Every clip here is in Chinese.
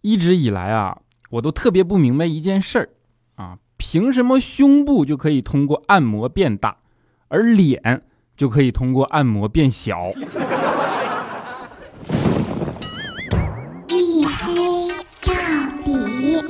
一直以来啊，我都特别不明白一件事儿啊，凭什么胸部就可以通过按摩变大，而脸就可以通过按摩变小？一黑到底。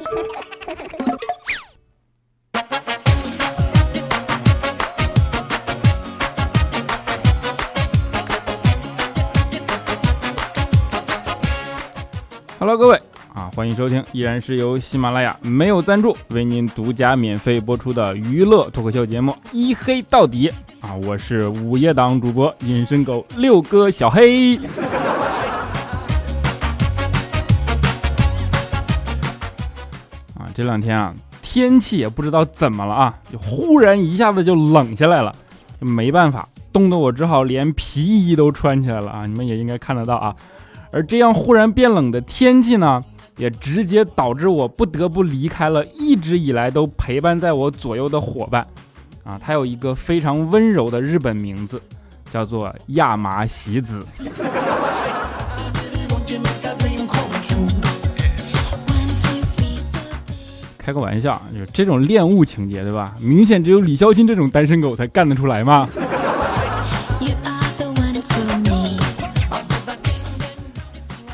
Hello，各位。啊，欢迎收听，依然是由喜马拉雅没有赞助为您独家免费播出的娱乐脱口秀节目《一黑到底》啊，我是午夜档主播隐身狗六哥小黑。啊，这两天啊，天气也不知道怎么了啊，就忽然一下子就冷下来了，没办法，冻得我只好连皮衣都穿起来了啊，你们也应该看得到啊。而这样忽然变冷的天气呢？也直接导致我不得不离开了一直以来都陪伴在我左右的伙伴，啊，他有一个非常温柔的日本名字，叫做亚麻喜子。开个玩笑，就这种恋物情节，对吧？明显只有李孝钦这种单身狗才干得出来嘛。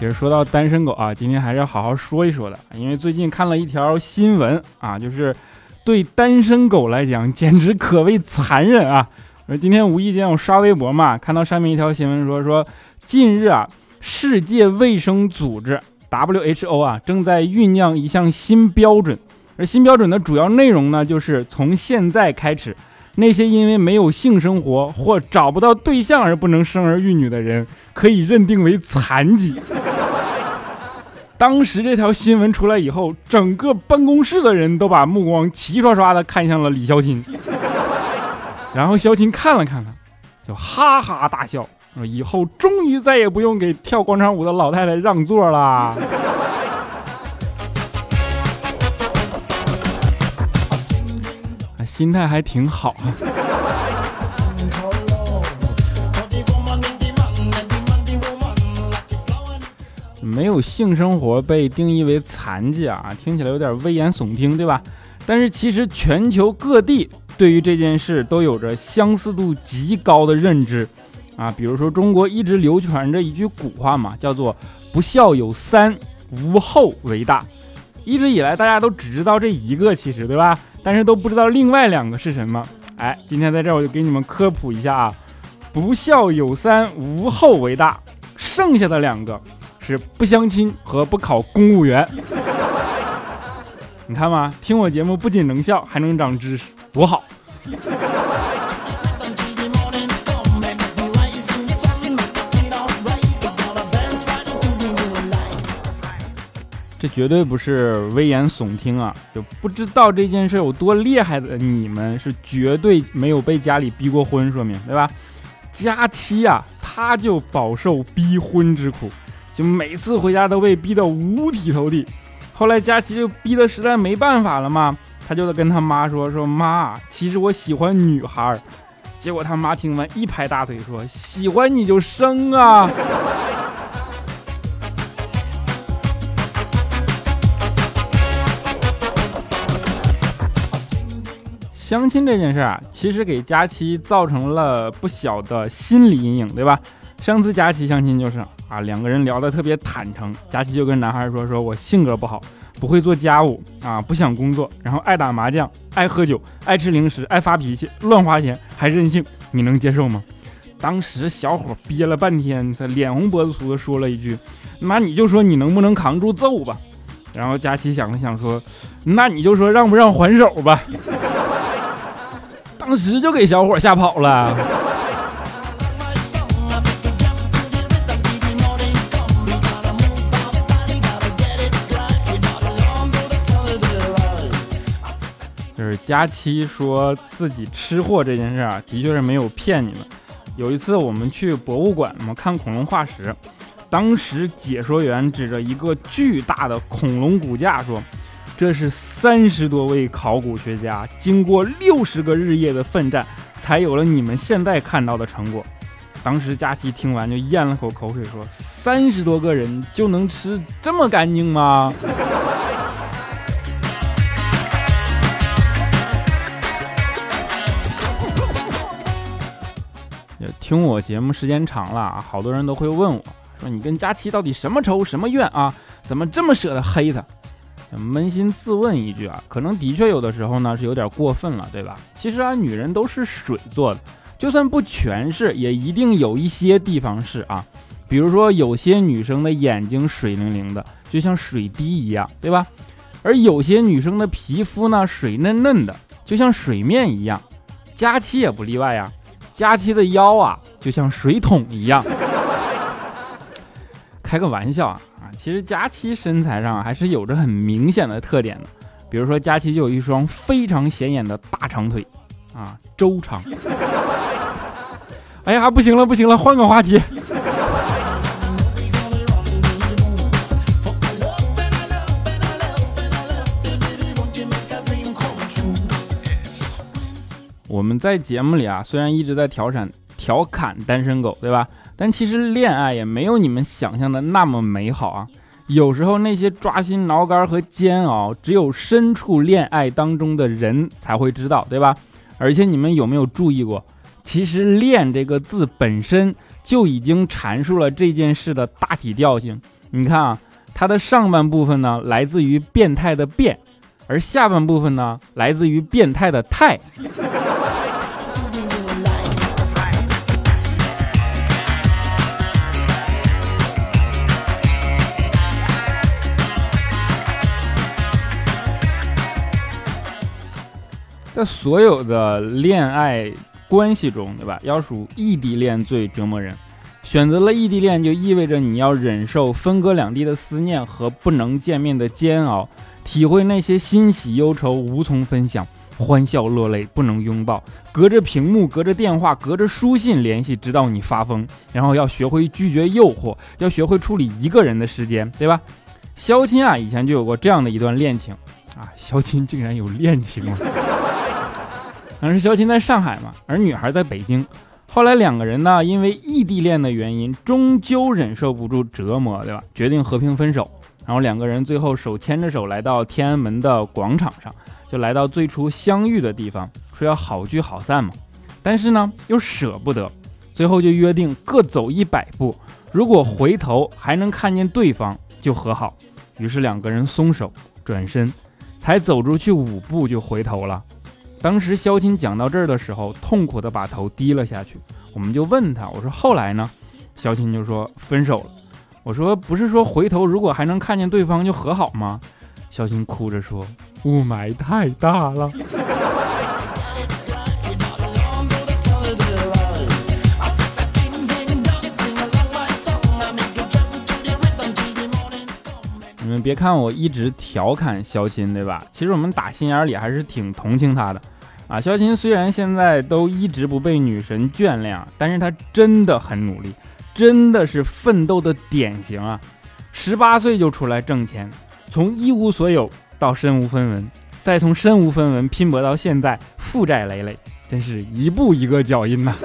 其实说到单身狗啊，今天还是要好好说一说的，因为最近看了一条新闻啊，就是对单身狗来讲，简直可谓残忍啊！今天无意间我刷微博嘛，看到上面一条新闻说说，近日啊，世界卫生组织 WHO 啊正在酝酿一项新标准，而新标准的主要内容呢，就是从现在开始。那些因为没有性生活或找不到对象而不能生儿育女的人，可以认定为残疾。当时这条新闻出来以后，整个办公室的人都把目光齐刷刷的看向了李孝钦。然后孝钦看了看他，就哈哈大笑，说：“以后终于再也不用给跳广场舞的老太太让座啦。”心态还挺好。没有性生活被定义为残疾啊，听起来有点危言耸听，对吧？但是其实全球各地对于这件事都有着相似度极高的认知啊。比如说中国一直流传着一句古话嘛，叫做“不孝有三，无后为大”。一直以来大家都只知道这一个，其实对吧？但是都不知道另外两个是什么。哎，今天在这儿我就给你们科普一下啊，不孝有三，无后为大。剩下的两个是不相亲和不考公务员。你看嘛，听我节目不仅能笑，还能长知识，多好。这绝对不是危言耸听啊！就不知道这件事有多厉害的你们是绝对没有被家里逼过婚，说明对吧？佳期啊，他就饱受逼婚之苦，就每次回家都被逼得五体投地。后来佳期就逼得实在没办法了嘛，他就得跟他妈说：“说妈，其实我喜欢女孩。”结果他妈听完一拍大腿说：“喜欢你就生啊！”相亲这件事啊，其实给佳琪造成了不小的心理阴影，对吧？上次佳琪相亲就是啊，两个人聊得特别坦诚，佳琪就跟男孩说：“说我性格不好，不会做家务啊，不想工作，然后爱打麻将，爱喝酒，爱吃零食，爱发脾气，乱花钱，还任性，你能接受吗？”当时小伙憋了半天，他脸红脖子粗的说了一句：“那你就说你能不能扛住揍吧。”然后佳琪想了想说：“那你就说让不让还手吧。”当时就给小伙吓跑了。就是佳期说自己吃货这件事啊，的确是没有骗你们。有一次我们去博物馆嘛看恐龙化石，当时解说员指着一个巨大的恐龙骨架说。这是三十多位考古学家经过六十个日夜的奋战，才有了你们现在看到的成果。当时佳琪听完就咽了口口水，说：“三十多个人就能吃这么干净吗？” 听我节目时间长了，好多人都会问我说：“你跟佳琪到底什么仇什么怨啊？怎么这么舍得黑他？”扪心自问一句啊，可能的确有的时候呢是有点过分了，对吧？其实啊，女人都是水做的，就算不全是，也一定有一些地方是啊。比如说，有些女生的眼睛水灵灵的，就像水滴一样，对吧？而有些女生的皮肤呢，水嫩嫩的，就像水面一样。佳期也不例外呀，佳期的腰啊，就像水桶一样。开个玩笑啊啊。其实佳期身材上还是有着很明显的特点的，比如说佳期就有一双非常显眼的大长腿，啊，周长。哎呀，不行了，不行了，换个话题。我们在节目里啊，虽然一直在调侃调侃单身狗，对吧？但其实恋爱也没有你们想象的那么美好啊！有时候那些抓心挠肝和煎熬，只有身处恋爱当中的人才会知道，对吧？而且你们有没有注意过，其实“恋”这个字本身就已经阐述了这件事的大体调性。你看啊，它的上半部分呢来自于变态的“变”，而下半部分呢来自于变态的“态”。在所有的恋爱关系中，对吧？要数异地恋最折磨人。选择了异地恋，就意味着你要忍受分隔两地的思念和不能见面的煎熬，体会那些欣喜忧愁无从分享，欢笑落泪不能拥抱，隔着屏幕，隔着电话，隔着书信联系，直到你发疯。然后要学会拒绝诱惑，要学会处理一个人的时间，对吧？肖钦啊，以前就有过这样的一段恋情啊，肖钦竟然有恋情了。当时肖琴在上海嘛，而女孩在北京。后来两个人呢，因为异地恋的原因，终究忍受不住折磨，对吧？决定和平分手。然后两个人最后手牵着手来到天安门的广场上，就来到最初相遇的地方，说要好聚好散嘛。但是呢，又舍不得，最后就约定各走一百步，如果回头还能看见对方，就和好。于是两个人松手转身，才走出去五步就回头了。当时肖钦讲到这儿的时候，痛苦的把头低了下去。我们就问他，我说后来呢？肖钦就说分手了。我说不是说回头如果还能看见对方就和好吗？肖钦哭着说雾霾太大了。你们别看我一直调侃肖钦，对吧？其实我们打心眼里还是挺同情他的。啊，肖钦虽然现在都一直不被女神眷恋，但是他真的很努力，真的是奋斗的典型啊！十八岁就出来挣钱，从一无所有到身无分文，再从身无分文拼搏到现在负债累累，真是一步一个脚印呐！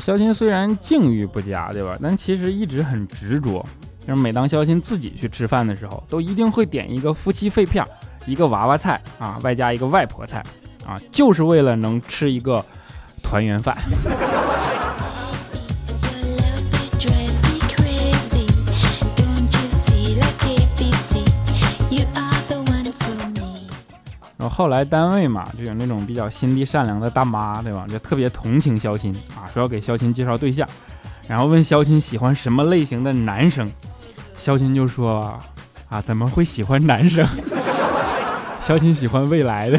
肖钦虽然境遇不佳，对吧？但其实一直很执着。就是每当肖钦自己去吃饭的时候，都一定会点一个夫妻肺片，一个娃娃菜啊，外加一个外婆菜啊，就是为了能吃一个团圆饭。然后后来单位嘛，就有那种比较心地善良的大妈，对吧？就特别同情肖钦啊，说要给肖钦介绍对象，然后问肖钦喜欢什么类型的男生。肖钦就说：“啊，怎么会喜欢男生？肖钦喜欢未来的。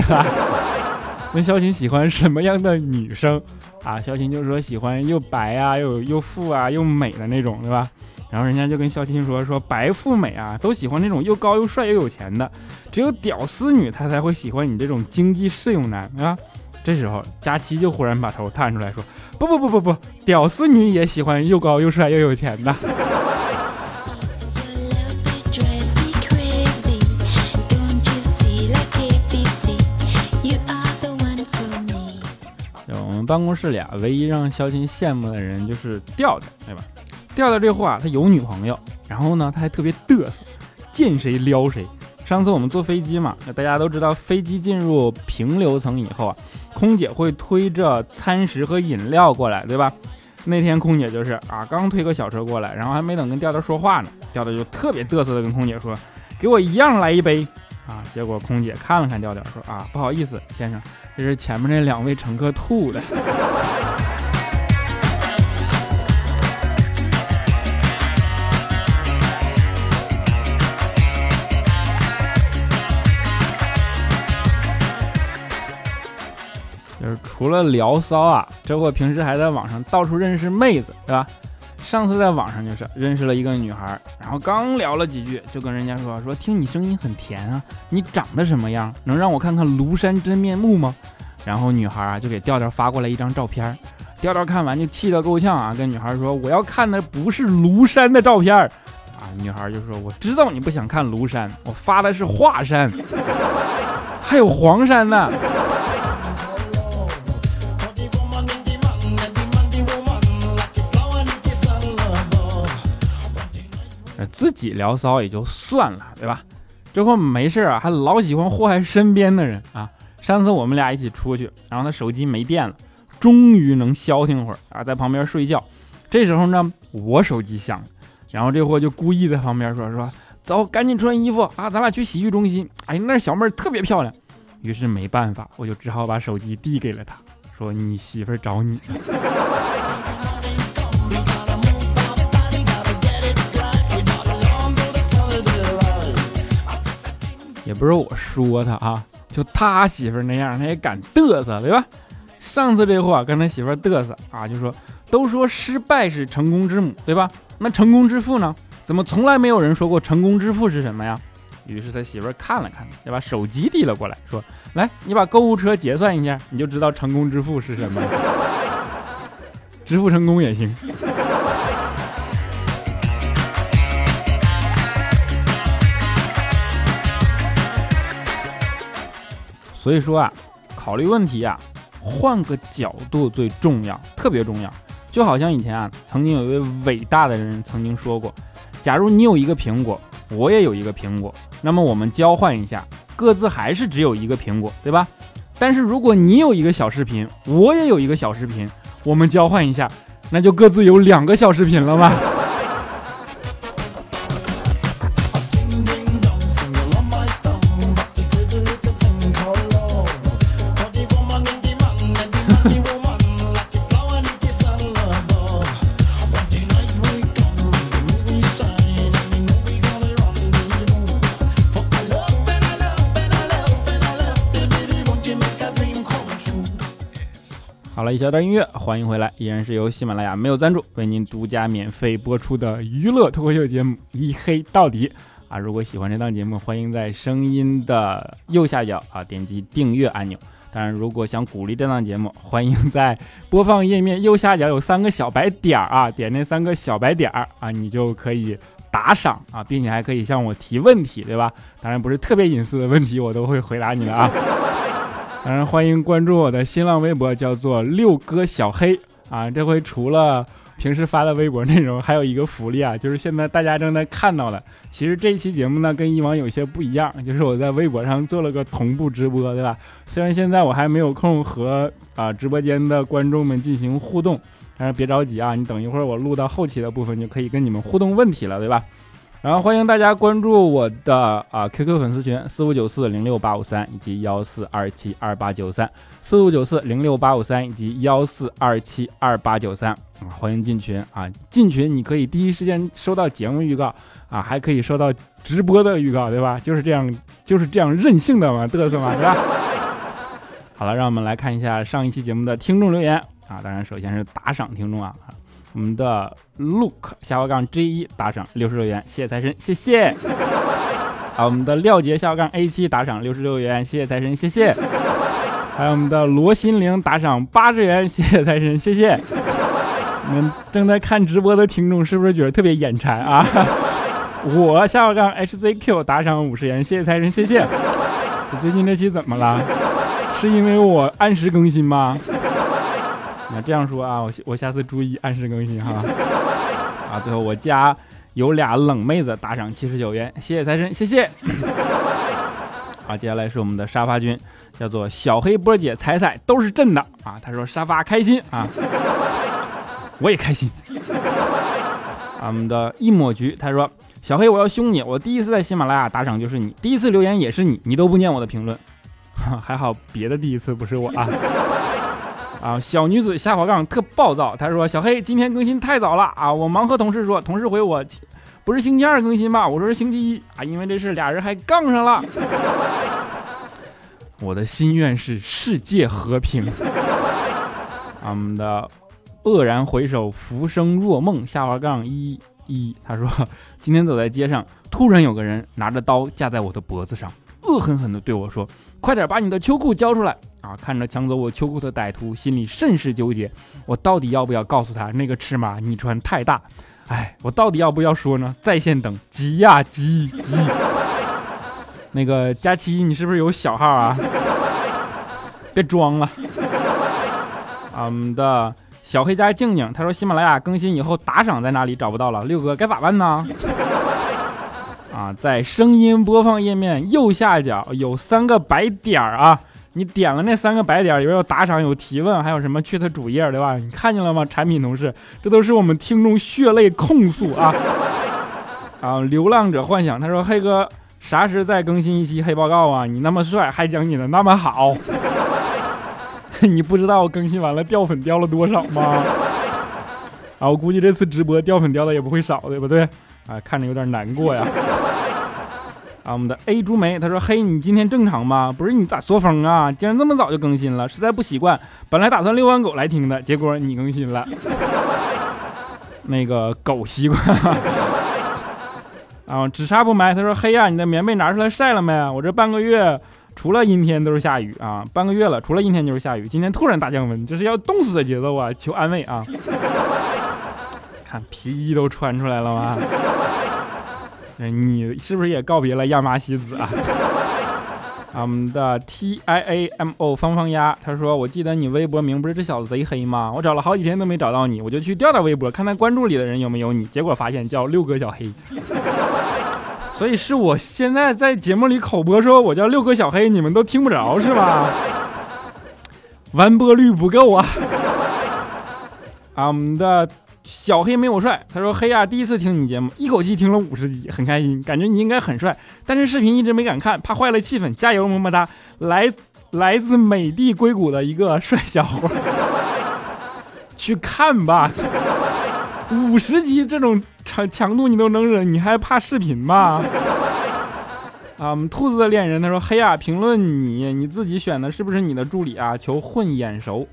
问肖钦喜欢什么样的女生？啊，肖钦就说喜欢又白啊，又又富啊，又美的那种，对吧？然后人家就跟肖钦说：说白富美啊，都喜欢那种又高又帅又有钱的，只有屌丝女她才会喜欢你这种经济适用男，对吧？这时候，佳琪就忽然把头探出来，说：“不不不不不，屌丝女也喜欢又高又帅又有钱的。”，我们办公室里啊，唯一让肖琴羡慕的人就是调调，对吧？调调这货啊，他有女朋友，然后呢，他还特别嘚瑟，见谁撩谁。上次我们坐飞机嘛，那大家都知道，飞机进入平流层以后啊。空姐会推着餐食和饮料过来，对吧？那天空姐就是啊，刚推个小车过来，然后还没等跟调调说话呢，调调就特别嘚瑟的跟空姐说：“给我一样来一杯。”啊，结果空姐看了看调调，说：“啊，不好意思，先生，这是前面那两位乘客吐的。”除了聊骚啊，这货平时还在网上到处认识妹子，对吧？上次在网上就是认识了一个女孩，然后刚聊了几句，就跟人家说说听你声音很甜啊，你长得什么样？能让我看看庐山真面目吗？然后女孩啊就给调调发过来一张照片，调调看完就气得够呛啊，跟女孩说我要看的不是庐山的照片啊，女孩就说我知道你不想看庐山，我发的是华山，还有黄山呢。自己聊骚也就算了，对吧？这货没事啊，还老喜欢祸害身边的人啊。上次我们俩一起出去，然后他手机没电了，终于能消停会儿啊，在旁边睡觉。这时候呢，我手机响，然后这货就故意在旁边说说，走，赶紧穿衣服啊，咱俩去洗浴中心。哎，那小妹儿特别漂亮。于是没办法，我就只好把手机递给了他，说你媳妇儿找你。也不是我说他啊，就他媳妇那样，他也敢嘚瑟，对吧？上次这货跟他媳妇嘚瑟啊，就说都说失败是成功之母，对吧？那成功之父呢？怎么从来没有人说过成功之父是什么呀？于是他媳妇看了看，就把手机递了过来，说：“来，你把购物车结算一下，你就知道成功之父是什么。支付成功也行。”所以说啊，考虑问题啊，换个角度最重要，特别重要。就好像以前啊，曾经有一位伟大的人曾经说过：，假如你有一个苹果，我也有一个苹果，那么我们交换一下，各自还是只有一个苹果，对吧？但是如果你有一个小视频，我也有一个小视频，我们交换一下，那就各自有两个小视频了吧？好了一小段音乐，欢迎回来，依然是由喜马拉雅没有赞助为您独家免费播出的娱乐脱口秀节目《一黑到底》啊！如果喜欢这档节目，欢迎在声音的右下角啊点击订阅按钮。当然，如果想鼓励这档节目，欢迎在播放页面右下角有三个小白点儿啊，点那三个小白点儿啊，你就可以打赏啊，并且还可以向我提问题，对吧？当然不是特别隐私的问题，我都会回答你的啊。当然，欢迎关注我的新浪微博，叫做六哥小黑啊。这回除了平时发的微博内容，还有一个福利啊，就是现在大家正在看到的。其实这一期节目呢，跟以往有些不一样，就是我在微博上做了个同步直播，对吧？虽然现在我还没有空和啊直播间的观众们进行互动，但是别着急啊，你等一会儿我录到后期的部分，就可以跟你们互动问题了，对吧？然后欢迎大家关注我的啊 QQ 粉丝群四五九四零六八五三以及幺四二七二八九三四五九四零六八五三以及幺四二七二八九三啊，欢迎进群啊！进群你可以第一时间收到节目预告啊，还可以收到直播的预告，对吧？就是这样，就是这样任性的嘛，嘚瑟嘛，对吧？好了，让我们来看一下上一期节目的听众留言啊，当然首先是打赏听众啊。我们的 Look 下划杠 J 一打赏六十六元，谢谢财神，谢谢。好，我们的廖杰下划杠 A 七打赏六十六元，谢谢财神，谢谢。还有我们的罗心凌打赏八十元，谢谢财神，谢谢。你们正在看直播的听众是不是觉得特别眼馋啊？我下划杠 HZQ 打赏五十元，谢谢财神，谢谢。这最近这期怎么了？是因为我按时更新吗？那这样说啊，我我下次注意按时更新哈。啊，最后我家有俩冷妹子打赏七十九元，谢谢财神，谢谢。啊，接下来是我们的沙发君，叫做小黑波姐彩彩都是真的啊。他说沙发开心啊，我也开心。啊，我们的一抹橘，他说小黑我要凶你，我第一次在喜马拉雅打赏就是你，第一次留言也是你，你都不念我的评论，还好别的第一次不是我啊。啊，小女子下滑杠特暴躁。她说：“小黑今天更新太早了啊！我忙和同事说，同事回我，不是星期二更新吧？我说是星期一啊，因为这事俩人还杠上了。我的心愿是世界和平。我们的愕然回首，浮生若梦。下滑杠一一，他说今天走在街上，突然有个人拿着刀架在我的脖子上，恶狠狠地对我说：快点把你的秋裤交出来！”啊！看着抢走我秋裤的歹徒，心里甚是纠结。我到底要不要告诉他那个尺码你穿太大？哎，我到底要不要说呢？在线等，急呀急急！那个佳期，你是不是有小号啊？别装了。俺们的小黑家静静，他说喜马拉雅更新以后打赏在哪里找不到了？六哥该咋办呢？啊，在声音播放页面右下角有三个白点儿啊。你点了那三个白点，里边有打赏、有提问，还有什么去他主页，对吧？你看见了吗？产品同事，这都是我们听众血泪控诉啊！啊，流浪者幻想，他说：“黑哥，啥时再更新一期黑报告啊？你那么帅，还讲你的那么好，你不知道我更新完了掉粉掉了多少吗？啊，我估计这次直播掉粉掉的也不会少，对不对？啊，看着有点难过呀。”啊，我们的 A 朱梅，他说：“嘿，你今天正常吗？不是你咋作风啊？竟然这么早就更新了，实在不习惯。本来打算遛完狗来听的，结果你更新了。那个狗习惯。啊，只杀不埋，他说：嘿呀，你的棉被拿出来晒了没？我这半个月除了阴天都是下雨啊，半个月了，除了阴天就是下雨。今天突然大降温，这是要冻死的节奏啊！求安慰啊！看皮衣都穿出来了吗？”你是不是也告别了亚麻西子 啊？我们的 T I A M O 方方鸭，他说：“我记得你微博名不是这小子贼黑吗？我找了好几天都没找到你，我就去调调微博，看看关注里的人有没有你。结果发现叫六哥小黑，所以是我现在在节目里口播说我叫六哥小黑，你们都听不着是吧？完播率不够啊！我们的。”小黑没有帅，他说：“黑呀，第一次听你节目，一口气听了五十集，很开心，感觉你应该很帅，但是视频一直没敢看，怕坏了气氛。加油，么么哒！来来自美的硅谷的一个帅小伙，去看吧。五十集这种强强度你都能忍，你还怕视频吗？啊，我们兔子的恋人，他说：黑呀，评论你，你自己选的是不是你的助理啊？求混眼熟，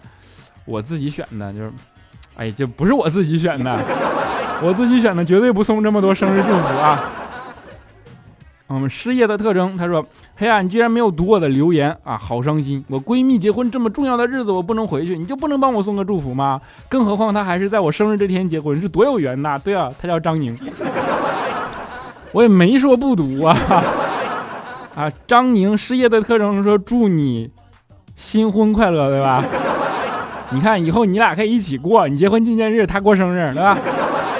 我自己选的，就是。”哎，这不是我自己选的，我自己选的绝对不送这么多生日祝福啊！我们失业的特征，他说：“黑暗，你居然没有读我的留言啊，好伤心！我闺蜜结婚这么重要的日子，我不能回去，你就不能帮我送个祝福吗？更何况她还是在我生日这天结婚，是多有缘呐！对啊，她叫张宁，我也没说不读啊！啊，张宁失业的特征说祝你新婚快乐，对吧？”你看，以后你俩可以一起过，你结婚纪念日，他过生日，对吧？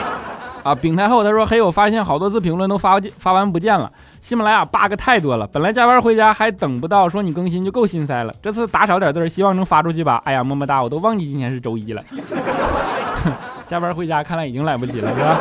啊，丙太后他说：“嘿，我发现好多次评论都发发完不见了，喜马拉雅 bug 太多了。本来加班回家还等不到说你更新就够心塞了，这次打少点字，希望能发出去吧。哎呀，么么哒，我都忘记今天是周一了。加班回家看来已经来不及了，是吧？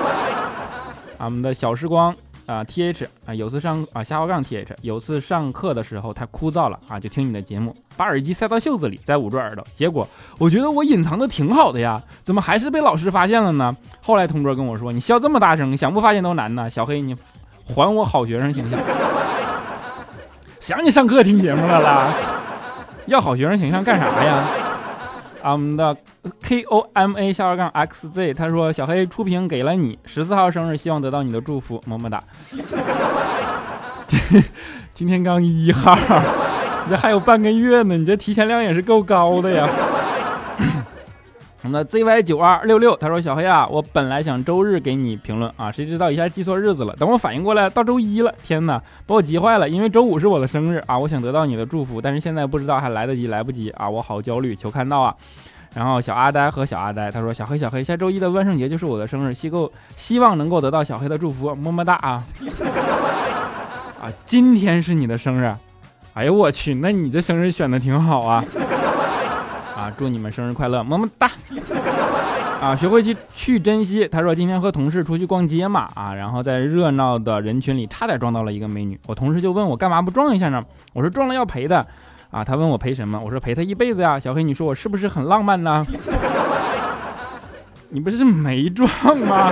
俺们的小时光。啊，T H 啊，有次上啊下滑杠 T H，有次上课的时候太枯燥了啊，就听你的节目，把耳机塞到袖子里，再捂住耳朵，结果我觉得我隐藏的挺好的呀，怎么还是被老师发现了呢？后来同桌跟我说，你笑这么大声，想不发现都难呢。小黑，你还我好学生形象，谁让你上课听节目了啦？要好学生形象干啥呀？啊我们的 K O M A 下划杠 X Z，他说小黑出屏给了你十四号生日，希望得到你的祝福，么么哒。今天刚一号，你这还有半个月呢，你这提前量也是够高的呀。我们的 Z Y 九二六六，他说小黑啊，我本来想周日给你评论啊，谁知道一下记错日子了，等我反应过来到周一了，天哪，把我急坏了，因为周五是我的生日啊，我想得到你的祝福，但是现在不知道还来得及来不及啊，我好焦虑，求看到啊。然后小阿呆和小阿呆，他说小黑小黑，下周一的万圣节就是我的生日，希够希望能够得到小黑的祝福，么么哒啊！啊，今天是你的生日，哎呦我去，那你这生日选的挺好啊！啊，祝你们生日快乐，么么哒！啊，学会去去珍惜。他说今天和同事出去逛街嘛，啊，然后在热闹的人群里差点撞到了一个美女，我同事就问我干嘛不撞一下呢？我说撞了要赔的。啊，他问我赔什么？我说赔他一辈子呀。小黑，你说我是不是很浪漫呢？你不是没撞吗？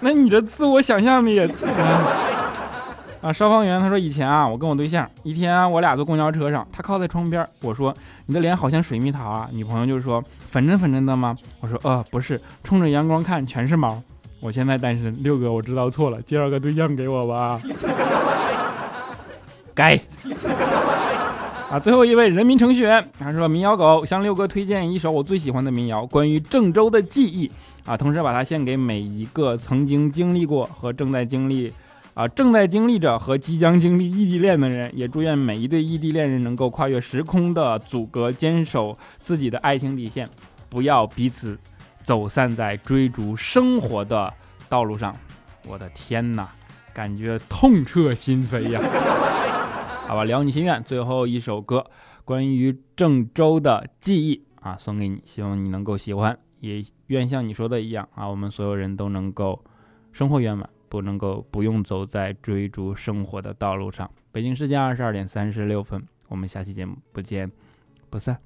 那你这自我想象力也……啊，消防员他说以前啊，我跟我对象一天，我俩坐公交车上，他靠在窗边，我说你的脸好像水蜜桃啊，女朋友就说粉嫩粉嫩的吗？我说呃不是，冲着阳光看全是毛。我现在单身，六哥我知道错了，介绍个对象给我吧。该。啊，最后一位人民程序员，他说民谣狗向六哥推荐一首我最喜欢的民谣，关于郑州的记忆啊，同时把它献给每一个曾经经历过和正在经历啊正在经历着和即将经历异地恋的人，也祝愿每一对异地恋人能够跨越时空的阻隔，坚守自己的爱情底线，不要彼此走散在追逐生活的道路上。我的天哪，感觉痛彻心扉呀！好吧，聊你心愿，最后一首歌，关于郑州的记忆啊，送给你，希望你能够喜欢，也愿像你说的一样啊，我们所有人都能够生活圆满，不能够不用走在追逐生活的道路上。北京时间二十二点三十六分，我们下期节目不见不散。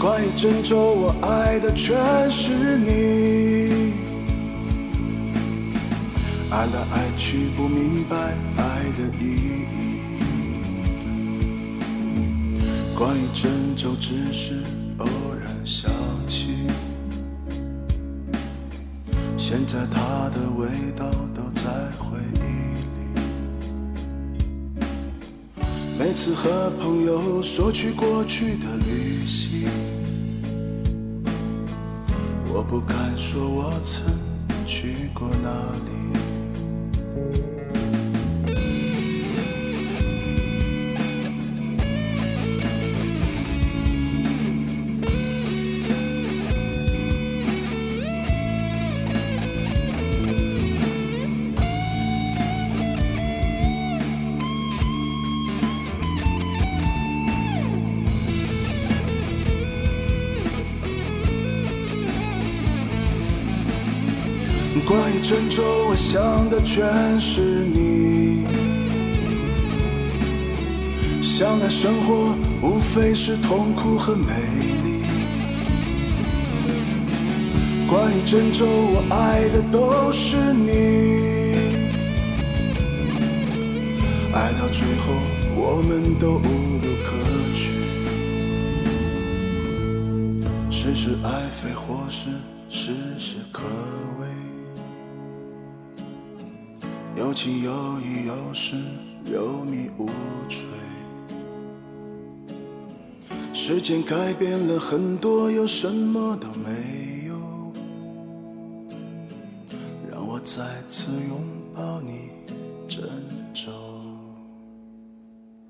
关于郑州，我爱的全是你，爱来爱去不明白爱的意义。关于郑州，只是偶然想起，现在它的味道都在回忆里。每次和朋友说起过去的旅行。不敢说，我曾去过哪里。关于郑州，我想的全是你。想来生活无非是痛苦和美丽。关于郑州，我爱的都是你。爱到最后，我们都无路可去。是是爱非，或是时时可畏。有情有义，有时有迷无醉。时间改变了很多，又什么都没有。让我再次拥抱你，真。